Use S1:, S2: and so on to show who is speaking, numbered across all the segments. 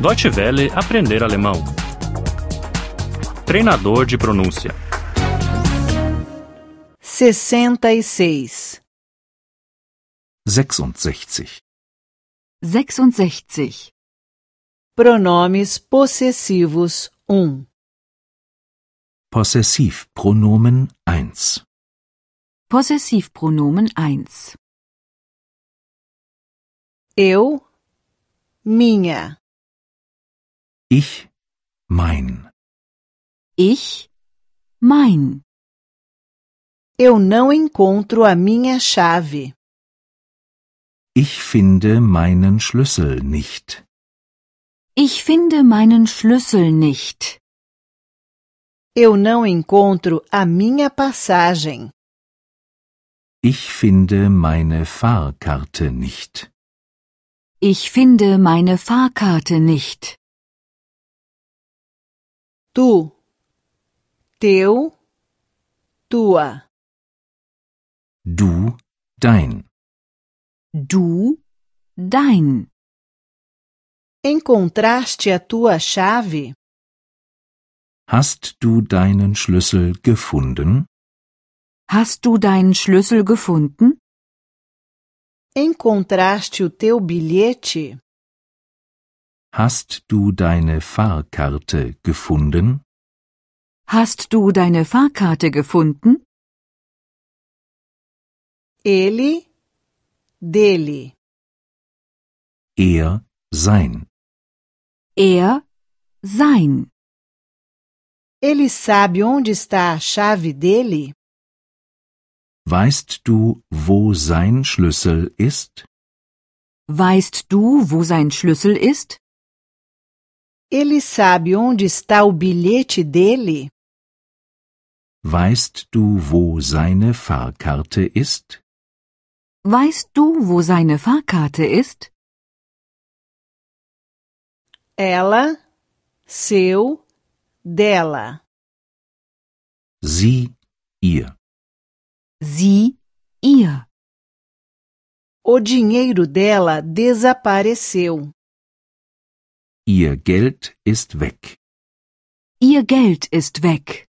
S1: Deutsche Welle aprender alemão. Treinador de pronúncia.
S2: 66.
S3: 66.
S4: 66.
S2: Pronomes possessivos 1.
S3: Possessivpronomen 1.
S4: Possessivpronomen 1.
S2: Eu, minha.
S3: Ich, mein.
S4: Ich, mein.
S2: Eu não encontro a minha chave.
S3: Ich finde meinen Schlüssel nicht.
S4: Ich finde meinen Schlüssel nicht.
S2: Eu não encontro a minha passagem.
S3: Ich finde meine Fahrkarte nicht.
S4: Ich finde meine Fahrkarte nicht.
S2: Tu, teu, tua.
S3: Du, dein.
S4: Du, dein.
S2: Encontraste a tua chave?
S3: Hast du deinen Schlüssel gefunden?
S4: Hast du deinen Schlüssel gefunden?
S2: Encontraste o teu bilhete?
S3: Hast du deine Fahrkarte gefunden?
S4: Hast du deine Fahrkarte gefunden?
S2: Ele, dele.
S3: Er, sein.
S4: Er, sein.
S2: Ele sabe onde está a chave dele?
S3: Weißt du, wo sein Schlüssel ist?
S4: Weißt du, wo sein Schlüssel ist?
S2: Ele sabe onde está o bilhete dele?
S3: Weißt du, wo seine Fahrkarte ist?
S4: Weißt du, wo seine Fahrkarte ist?
S2: Ela, seu, dela.
S3: Sie, ihr.
S4: Sie, ihr.
S2: O dinheiro dela desapareceu.
S3: Ihr Geld ist weg.
S4: Ihr Geld ist weg.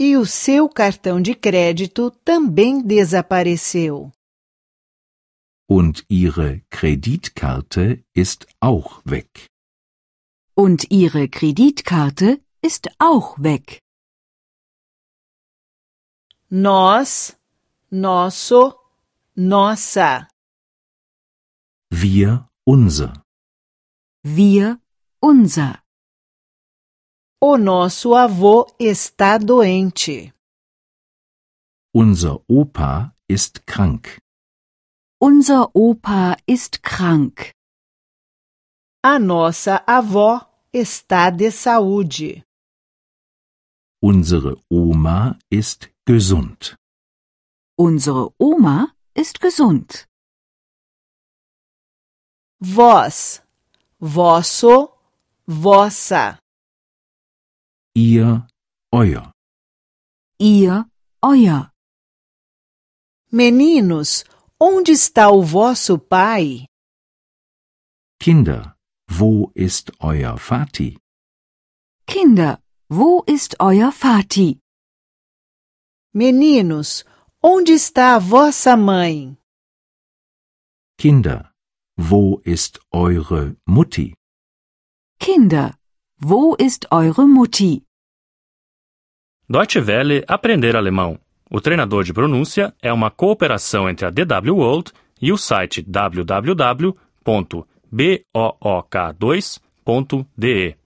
S2: E o seu cartão de crédito também desapareceu.
S3: Und ihre Kreditkarte ist auch weg.
S4: Und ihre Kreditkarte ist auch weg.
S2: Nós, nosso, nossa.
S3: Wir, unser.
S4: Wir, unser.
S2: O nosso avô está doente.
S3: Unser Opa ist krank.
S4: Unser Opa ist krank.
S2: A nossa avó está de saúde.
S3: Unsere Oma ist gesund.
S4: Unsere Oma ist gesund.
S2: Vós, vosso, vossa.
S3: Ihr, euer.
S4: Ihr, euer.
S2: Meninos, onde está o vosso pai?
S3: Kinder, wo ist euer Vati?
S4: Kinder, wo ist euer Vati?
S2: Meninos, onde está a vossa mãe?
S3: Kinder, wo ist eure Mutti?
S4: Kinder, wo ist eure Mutti?
S1: Deutsche Welle aprender alemão. O treinador de pronúncia é uma cooperação entre a DW World e o site www.book2.de.